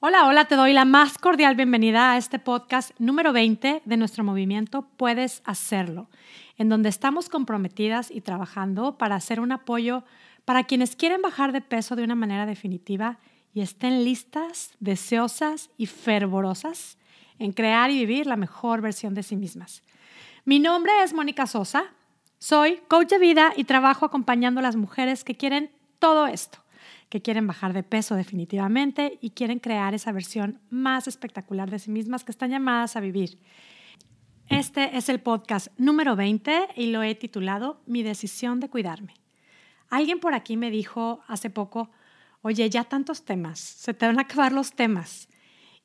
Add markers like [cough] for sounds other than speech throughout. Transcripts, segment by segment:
Hola, hola, te doy la más cordial bienvenida a este podcast número 20 de nuestro movimiento Puedes Hacerlo, en donde estamos comprometidas y trabajando para hacer un apoyo para quienes quieren bajar de peso de una manera definitiva y estén listas, deseosas y fervorosas en crear y vivir la mejor versión de sí mismas. Mi nombre es Mónica Sosa, soy coach de vida y trabajo acompañando a las mujeres que quieren todo esto que quieren bajar de peso definitivamente y quieren crear esa versión más espectacular de sí mismas que están llamadas a vivir. Este es el podcast número 20 y lo he titulado Mi decisión de cuidarme. Alguien por aquí me dijo hace poco, oye, ya tantos temas, se te van a acabar los temas.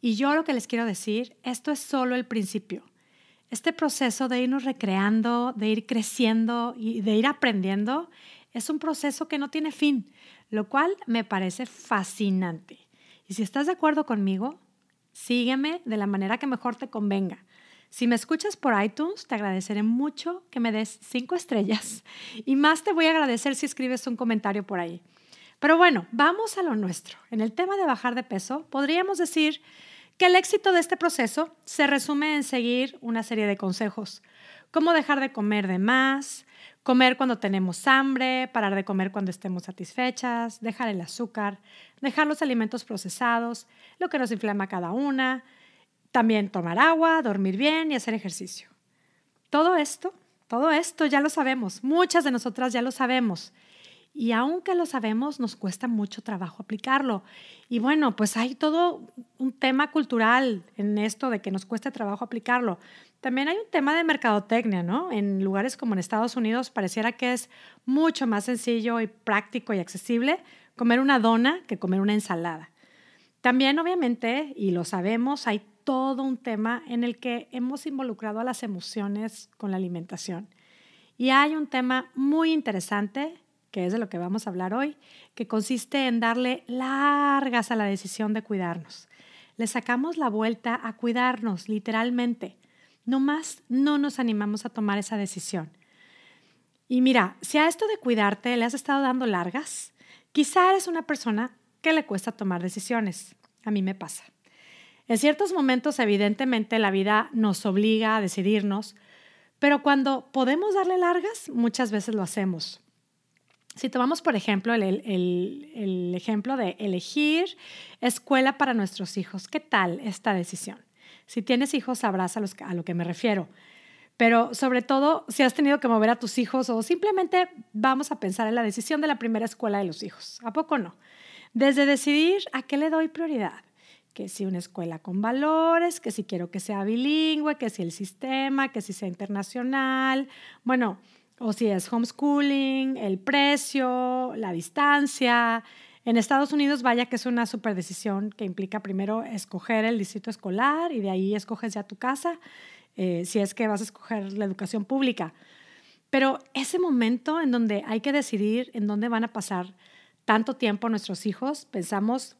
Y yo lo que les quiero decir, esto es solo el principio. Este proceso de irnos recreando, de ir creciendo y de ir aprendiendo, es un proceso que no tiene fin lo cual me parece fascinante. Y si estás de acuerdo conmigo, sígueme de la manera que mejor te convenga. Si me escuchas por iTunes, te agradeceré mucho que me des cinco estrellas y más te voy a agradecer si escribes un comentario por ahí. Pero bueno, vamos a lo nuestro. En el tema de bajar de peso, podríamos decir que el éxito de este proceso se resume en seguir una serie de consejos, como dejar de comer de más, comer cuando tenemos hambre, parar de comer cuando estemos satisfechas, dejar el azúcar, dejar los alimentos procesados, lo que nos inflama cada una, también tomar agua, dormir bien y hacer ejercicio. Todo esto, todo esto ya lo sabemos, muchas de nosotras ya lo sabemos. Y aunque lo sabemos, nos cuesta mucho trabajo aplicarlo. Y bueno, pues hay todo un tema cultural en esto de que nos cueste trabajo aplicarlo. También hay un tema de mercadotecnia, ¿no? En lugares como en Estados Unidos pareciera que es mucho más sencillo y práctico y accesible comer una dona que comer una ensalada. También, obviamente, y lo sabemos, hay todo un tema en el que hemos involucrado a las emociones con la alimentación. Y hay un tema muy interesante que es de lo que vamos a hablar hoy, que consiste en darle largas a la decisión de cuidarnos. Le sacamos la vuelta a cuidarnos, literalmente. No más no nos animamos a tomar esa decisión. Y mira, si a esto de cuidarte le has estado dando largas, quizá eres una persona que le cuesta tomar decisiones. A mí me pasa. En ciertos momentos, evidentemente, la vida nos obliga a decidirnos, pero cuando podemos darle largas, muchas veces lo hacemos. Si tomamos, por ejemplo, el, ejemplo de elegir escuela para nuestros hijos, ¿qué tal esta decisión? Si tienes hijos, sabrás a, a lo que me refiero. Pero sobre todo, si has tenido que mover a tus hijos o simplemente vamos a pensar en la decisión de la primera escuela de los hijos. ¿A poco no? Desde decidir a qué le doy prioridad. Que si una escuela con valores, que si quiero que sea bilingüe, que si el sistema, que si sea internacional. Bueno, o si es homeschooling, el precio, la distancia. En Estados Unidos, vaya que es una super decisión que implica primero escoger el distrito escolar y de ahí escoges ya tu casa, eh, si es que vas a escoger la educación pública. Pero ese momento en donde hay que decidir en dónde van a pasar tanto tiempo nuestros hijos, pensamos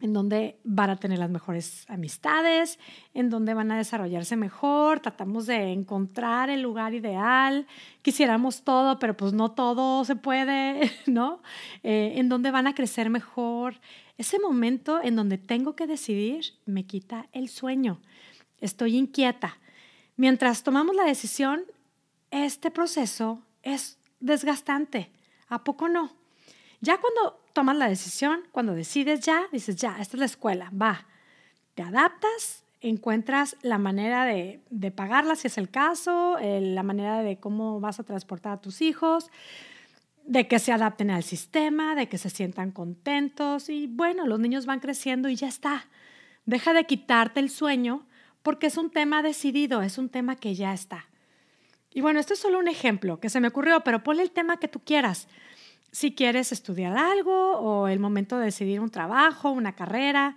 en donde van a tener las mejores amistades, en donde van a desarrollarse mejor, tratamos de encontrar el lugar ideal, quisiéramos todo, pero pues no todo se puede, [laughs] ¿no? Eh, en donde van a crecer mejor. Ese momento en donde tengo que decidir me quita el sueño, estoy inquieta. Mientras tomamos la decisión, este proceso es desgastante, ¿a poco no? Ya cuando tomas la decisión, cuando decides ya, dices, ya, esta es la escuela, va, te adaptas, encuentras la manera de, de pagarla si es el caso, la manera de cómo vas a transportar a tus hijos, de que se adapten al sistema, de que se sientan contentos y bueno, los niños van creciendo y ya está. Deja de quitarte el sueño porque es un tema decidido, es un tema que ya está. Y bueno, esto es solo un ejemplo que se me ocurrió, pero ponle el tema que tú quieras si quieres estudiar algo o el momento de decidir un trabajo, una carrera.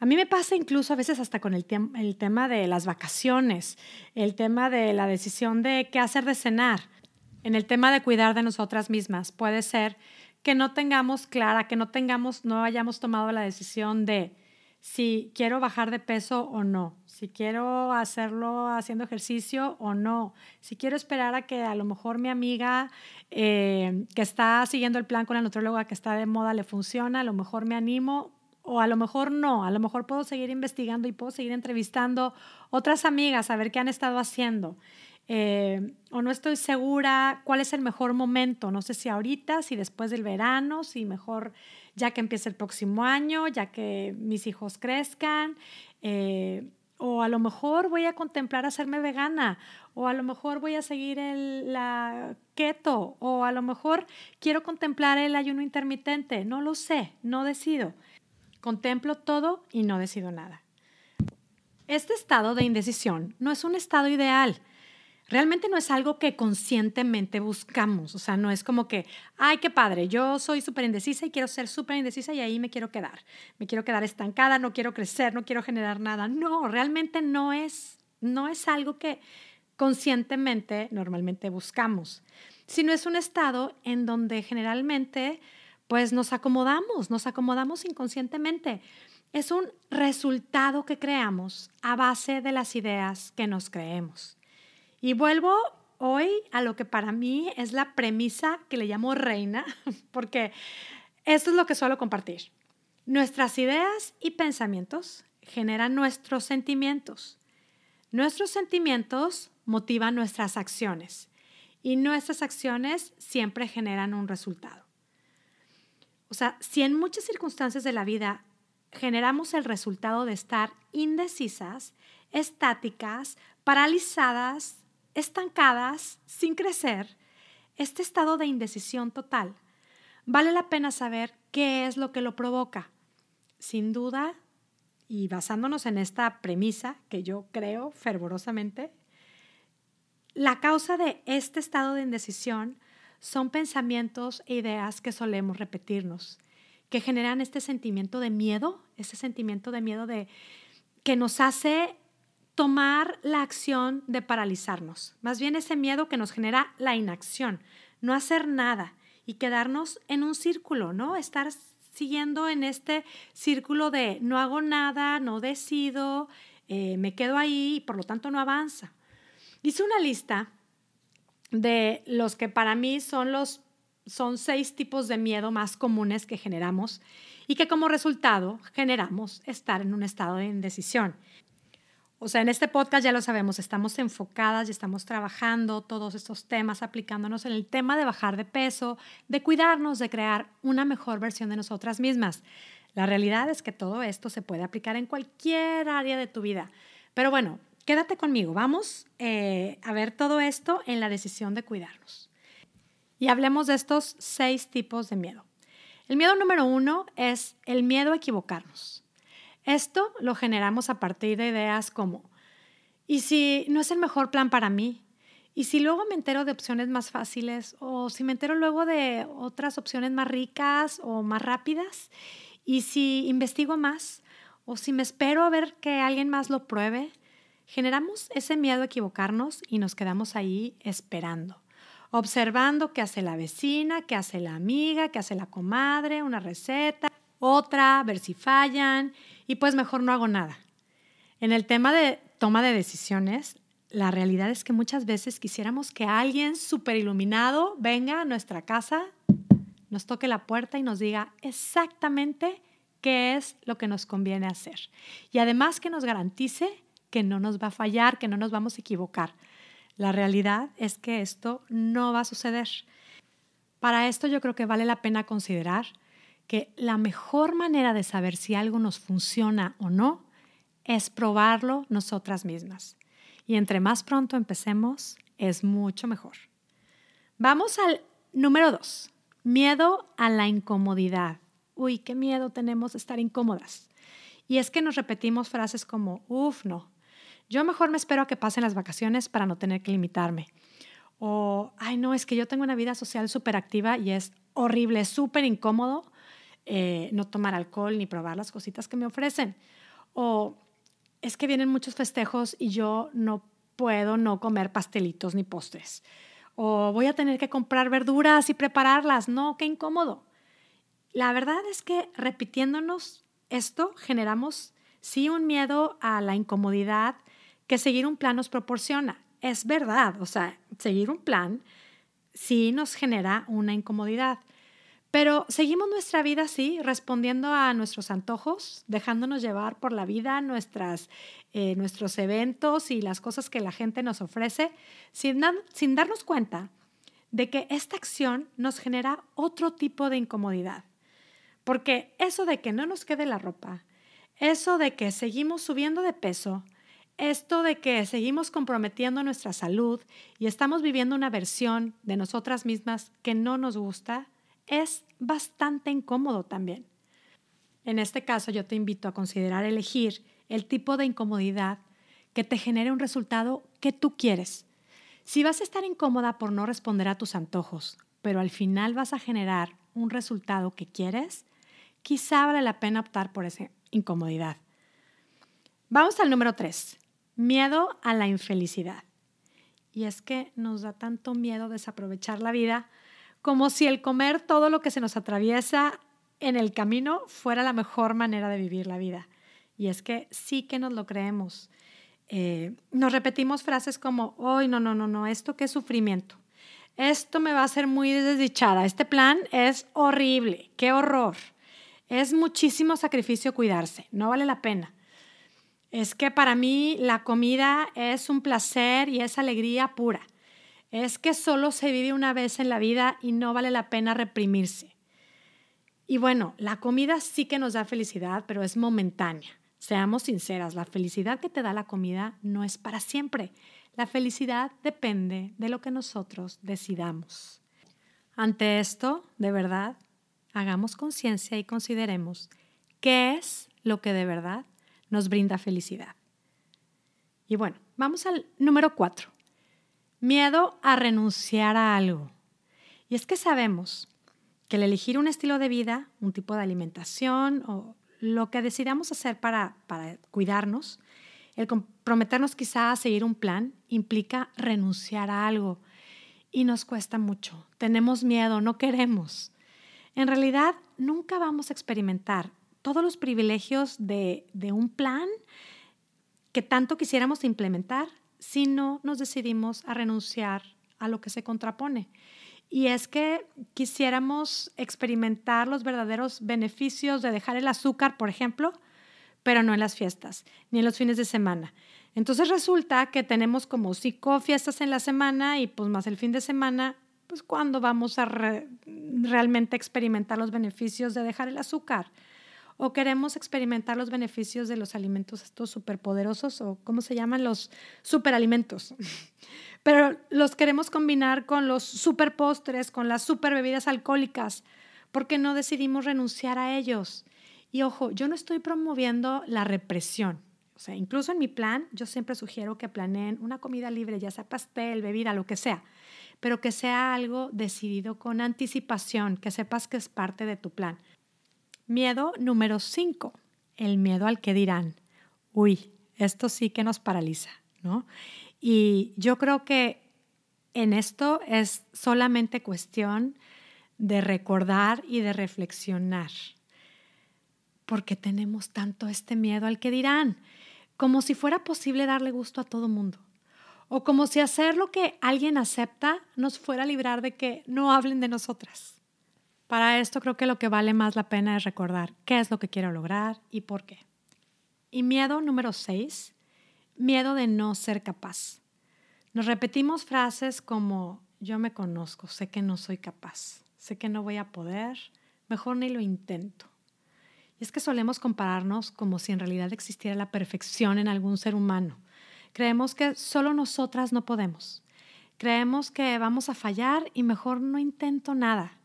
A mí me pasa incluso a veces hasta con el, el tema de las vacaciones, el tema de la decisión de qué hacer de cenar, en el tema de cuidar de nosotras mismas. Puede ser que no tengamos clara, que no tengamos, no hayamos tomado la decisión de si quiero bajar de peso o no, si quiero hacerlo haciendo ejercicio o no, si quiero esperar a que a lo mejor mi amiga eh, que está siguiendo el plan con la nutróloga que está de moda le funciona, a lo mejor me animo o a lo mejor no, a lo mejor puedo seguir investigando y puedo seguir entrevistando otras amigas a ver qué han estado haciendo. Eh, o no estoy segura cuál es el mejor momento, no sé si ahorita, si después del verano, si mejor ya que empiece el próximo año, ya que mis hijos crezcan, eh, o a lo mejor voy a contemplar hacerme vegana, o a lo mejor voy a seguir el, la keto, o a lo mejor quiero contemplar el ayuno intermitente, no lo sé, no decido. Contemplo todo y no decido nada. Este estado de indecisión no es un estado ideal realmente no es algo que conscientemente buscamos. O sea, no es como que, ay, qué padre, yo soy súper indecisa y quiero ser súper indecisa y ahí me quiero quedar. Me quiero quedar estancada, no quiero crecer, no quiero generar nada. No, realmente no es, no es algo que conscientemente normalmente buscamos, sino es un estado en donde generalmente pues nos acomodamos, nos acomodamos inconscientemente. Es un resultado que creamos a base de las ideas que nos creemos. Y vuelvo hoy a lo que para mí es la premisa que le llamo reina, [laughs] porque esto es lo que suelo compartir. Nuestras ideas y pensamientos generan nuestros sentimientos. Nuestros sentimientos motivan nuestras acciones y nuestras acciones siempre generan un resultado. O sea, si en muchas circunstancias de la vida generamos el resultado de estar indecisas, estáticas, paralizadas, estancadas, sin crecer, este estado de indecisión total, vale la pena saber qué es lo que lo provoca. Sin duda, y basándonos en esta premisa que yo creo fervorosamente, la causa de este estado de indecisión son pensamientos e ideas que solemos repetirnos, que generan este sentimiento de miedo, ese sentimiento de miedo de que nos hace tomar la acción de paralizarnos, más bien ese miedo que nos genera la inacción, no hacer nada y quedarnos en un círculo, ¿no? Estar siguiendo en este círculo de no hago nada, no decido, eh, me quedo ahí y por lo tanto no avanza. Hice una lista de los que para mí son los son seis tipos de miedo más comunes que generamos y que como resultado generamos estar en un estado de indecisión. O sea, en este podcast ya lo sabemos, estamos enfocadas y estamos trabajando todos estos temas, aplicándonos en el tema de bajar de peso, de cuidarnos, de crear una mejor versión de nosotras mismas. La realidad es que todo esto se puede aplicar en cualquier área de tu vida. Pero bueno, quédate conmigo, vamos eh, a ver todo esto en la decisión de cuidarnos. Y hablemos de estos seis tipos de miedo. El miedo número uno es el miedo a equivocarnos. Esto lo generamos a partir de ideas como, ¿y si no es el mejor plan para mí? ¿Y si luego me entero de opciones más fáciles? ¿O si me entero luego de otras opciones más ricas o más rápidas? ¿Y si investigo más? ¿O si me espero a ver que alguien más lo pruebe? Generamos ese miedo a equivocarnos y nos quedamos ahí esperando, observando qué hace la vecina, qué hace la amiga, qué hace la comadre, una receta, otra, ver si fallan y pues mejor no hago nada. En el tema de toma de decisiones, la realidad es que muchas veces quisiéramos que alguien súper iluminado venga a nuestra casa, nos toque la puerta y nos diga exactamente qué es lo que nos conviene hacer. Y además que nos garantice que no nos va a fallar, que no nos vamos a equivocar. La realidad es que esto no va a suceder. Para esto yo creo que vale la pena considerar que la mejor manera de saber si algo nos funciona o no es probarlo nosotras mismas. Y entre más pronto empecemos, es mucho mejor. Vamos al número dos, miedo a la incomodidad. Uy, qué miedo tenemos de estar incómodas. Y es que nos repetimos frases como, uff, no, yo mejor me espero a que pasen las vacaciones para no tener que limitarme. O, ay, no, es que yo tengo una vida social súper activa y es horrible, súper incómodo eh, no tomar alcohol ni probar las cositas que me ofrecen. O es que vienen muchos festejos y yo no puedo no comer pastelitos ni postres. O voy a tener que comprar verduras y prepararlas. No, qué incómodo. La verdad es que repitiéndonos esto generamos sí un miedo a la incomodidad que seguir un plan nos proporciona. Es verdad, o sea, seguir un plan sí nos genera una incomodidad Pero seguimos nuestra vida así, respondiendo a nuestros antojos, dejándonos llevar por la vida, nuestras, eh, nuestros eventos y las cosas que la gente nos ofrece, sin, sin darnos cuenta de que esta acción nos genera otro tipo de incomodidad. Porque eso de que no nos quede la ropa, eso de que seguimos subiendo de peso, esto de que seguimos comprometiendo nuestra salud y estamos viviendo una versión de nosotras mismas que no nos gusta, es bastante incómodo también. En este caso yo te invito a considerar elegir el tipo de incomodidad que te genere un resultado que tú quieres. Si vas a estar incómoda por no responder a tus antojos, pero al final vas a generar un resultado que quieres, quizá vale la pena optar por esa incomodidad. Vamos al número tres, miedo a la infelicidad. Y es que nos da tanto miedo desaprovechar la vida como si el comer todo lo que se nos atraviesa en el camino fuera la mejor manera de vivir la vida. Y es que sí que nos lo creemos. Eh, nos repetimos frases como, hoy no, no, no, no, esto qué sufrimiento. Esto me va a hacer muy desdichada. Este plan es horrible. Qué horror. Es muchísimo sacrificio cuidarse. No vale la pena. Es que para mí la comida es un placer y es alegría pura es que solo se vive una vez en la vida y no vale la pena reprimirse. Y bueno, la comida sí que nos da felicidad, pero es momentánea. Seamos sinceras, la felicidad que te da la comida no es para siempre. La felicidad depende de lo que nosotros decidamos. Ante esto, de verdad, hagamos conciencia y consideremos qué es lo que de verdad nos brinda felicidad. Y bueno, vamos al número cuatro. Miedo a renunciar a algo. Y es que sabemos que el elegir un estilo de vida, un tipo de alimentación o lo que decidamos hacer para, para cuidarnos, el comprometernos quizá a seguir un plan, implica renunciar a algo. Y nos cuesta mucho. Tenemos miedo, no queremos. En realidad, nunca vamos a experimentar todos los privilegios de, de un plan que tanto quisiéramos implementar si no nos decidimos a renunciar a lo que se contrapone. Y es que quisiéramos experimentar los verdaderos beneficios de dejar el azúcar, por ejemplo, pero no en las fiestas, ni en los fines de semana. Entonces resulta que tenemos como cinco fiestas en la semana y pues más el fin de semana, pues cuando vamos a realmente experimentar los beneficios de dejar el azúcar o queremos experimentar los beneficios de los alimentos estos superpoderosos o cómo se llaman los superalimentos. [laughs] Pero los queremos combinar con los superpostres, con las super bebidas alcohólicas, porque no decidimos renunciar a ellos. Y ojo, yo no estoy promoviendo la represión. O sea, incluso en mi plan, yo siempre sugiero que planeen una comida libre, ya sea pastel, bebida, lo que sea, pero que sea algo decidido con anticipación, que sepas que es parte de tu plan. Miedo número 5, el miedo al que dirán. Uy, esto sí que nos paraliza, ¿no? Y yo creo que en esto es solamente cuestión de recordar y de reflexionar. Porque tenemos tanto este miedo al que dirán, como si fuera posible darle gusto a todo mundo. O como si hacer lo que alguien acepta nos fuera a librar de que no hablen de nosotras. Para esto creo que lo que vale más la pena es recordar qué es lo que quiero lograr y por qué. Y miedo número seis, miedo de no ser capaz. Nos repetimos frases como yo me conozco, sé que no soy capaz, sé que no voy a poder, mejor ni lo intento. Y es que solemos compararnos como si en realidad existiera la perfección en algún ser humano. Creemos que solo nosotras no podemos. Creemos que vamos a fallar y mejor no intento nada.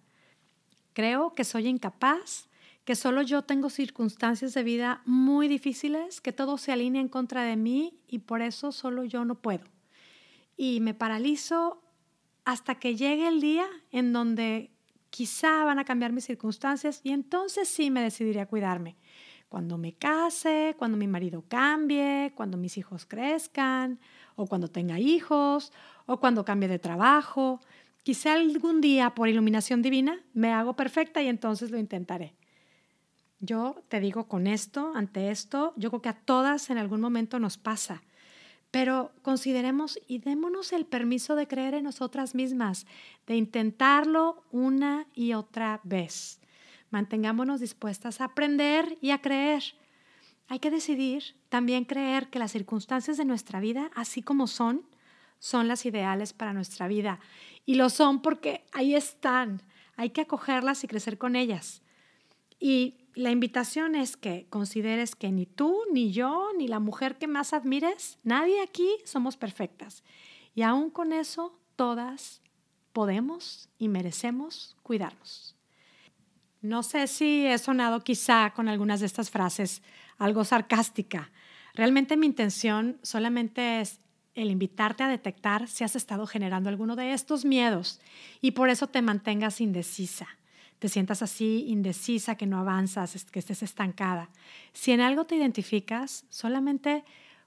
Creo que soy incapaz, que solo yo tengo circunstancias de vida muy difíciles, que todo se alinea en contra de mí y por eso solo yo no puedo. Y me paralizo hasta que llegue el día en donde quizá van a cambiar mis circunstancias y entonces sí me decidiré a cuidarme. Cuando me case, cuando mi marido cambie, cuando mis hijos crezcan, o cuando tenga hijos, o cuando cambie de trabajo. Quizá algún día, por iluminación divina, me hago perfecta y entonces lo intentaré. Yo te digo con esto, ante esto, yo creo que a todas en algún momento nos pasa. Pero consideremos y démonos el permiso de creer en nosotras mismas, de intentarlo una y otra vez. Mantengámonos dispuestas a aprender y a creer. Hay que decidir también creer que las circunstancias de nuestra vida, así como son, son las ideales para nuestra vida. Y lo son porque ahí están. Hay que acogerlas y crecer con ellas. Y la invitación es que consideres que ni tú, ni yo, ni la mujer que más admires, nadie aquí somos perfectas. Y aún con eso, todas podemos y merecemos cuidarnos. No sé si he sonado quizá con algunas de estas frases algo sarcástica. Realmente mi intención solamente es el invitarte a detectar si has estado generando alguno de estos miedos y por eso te mantengas indecisa, te sientas así indecisa, que no avanzas, que estés estancada. Si en algo te identificas, solamente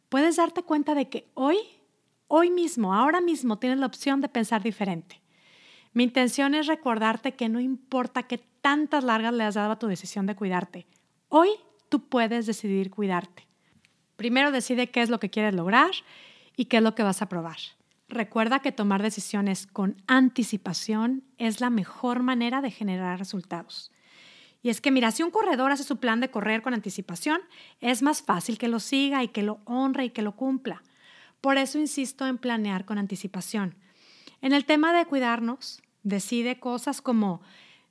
puedes darte cuenta de que hoy, hoy mismo, ahora mismo tienes la opción de pensar diferente. Mi intención es recordarte que no importa qué tantas largas le has dado a tu decisión de cuidarte, hoy tú puedes decidir cuidarte. Primero decide qué es lo que quieres lograr y qué es lo que vas a probar. Recuerda que tomar decisiones con anticipación es la mejor manera de generar resultados. Y es que, mira, si un corredor hace su plan de correr con anticipación, es más fácil que lo siga y que lo honre y que lo cumpla. Por eso insisto en planear con anticipación. En el tema de cuidarnos, decide cosas como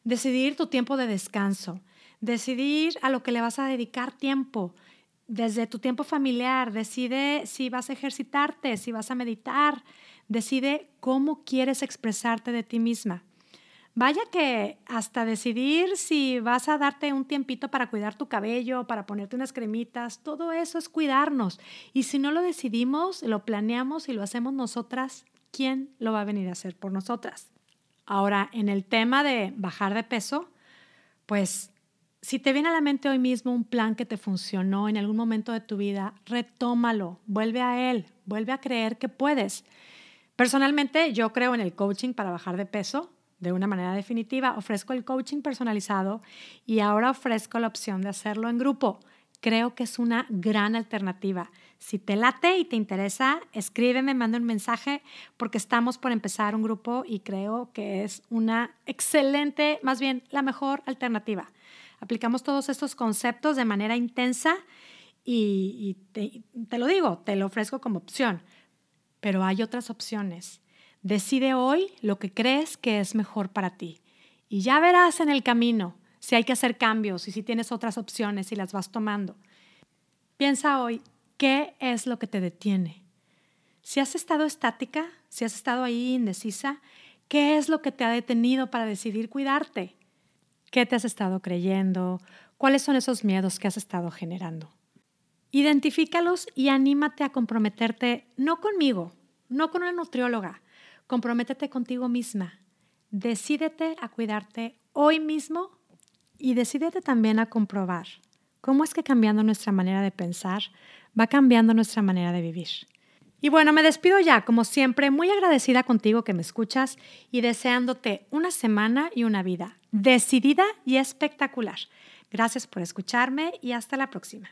decidir tu tiempo de descanso, decidir a lo que le vas a dedicar tiempo, desde tu tiempo familiar, decide si vas a ejercitarte, si vas a meditar, decide cómo quieres expresarte de ti misma. Vaya que hasta decidir si vas a darte un tiempito para cuidar tu cabello, para ponerte unas cremitas, todo eso es cuidarnos. Y si no lo decidimos, lo planeamos y lo hacemos nosotras, ¿quién lo va a venir a hacer por nosotras? Ahora, en el tema de bajar de peso, pues si te viene a la mente hoy mismo un plan que te funcionó en algún momento de tu vida, retómalo, vuelve a él, vuelve a creer que puedes. Personalmente, yo creo en el coaching para bajar de peso de una manera definitiva. Ofrezco el coaching personalizado y ahora ofrezco la opción de hacerlo en grupo. Creo que es una gran alternativa. Si te late y te interesa, escríbeme, manda un mensaje porque estamos por empezar un grupo y creo que es una excelente, más bien la mejor alternativa. Aplicamos todos estos conceptos de manera intensa y, te, te lo digo, te lo ofrezco como opción, pero hay otras opciones. Decide hoy lo que crees que es mejor para ti y ya verás en el camino si hay que hacer cambios y si tienes otras opciones y las vas tomando. Piensa hoy, ¿qué es lo que te detiene? Si has estado estática, si has estado ahí indecisa, ¿qué es lo que te ha detenido para decidir cuidarte? ¿Qué te has estado creyendo? ¿Cuáles son esos miedos que has estado generando? Identifícalos y anímate a comprometerte, no conmigo, no con una nutrióloga, comprométete contigo misma. Decídete a cuidarte hoy mismo y decídete también a comprobar cómo es que cambiando nuestra manera de pensar va cambiando nuestra manera de vivir. Y bueno, me despido ya, como siempre, muy agradecida contigo que me escuchas y deseándote una semana y una vida decidida y espectacular. Gracias por escucharme y hasta la próxima.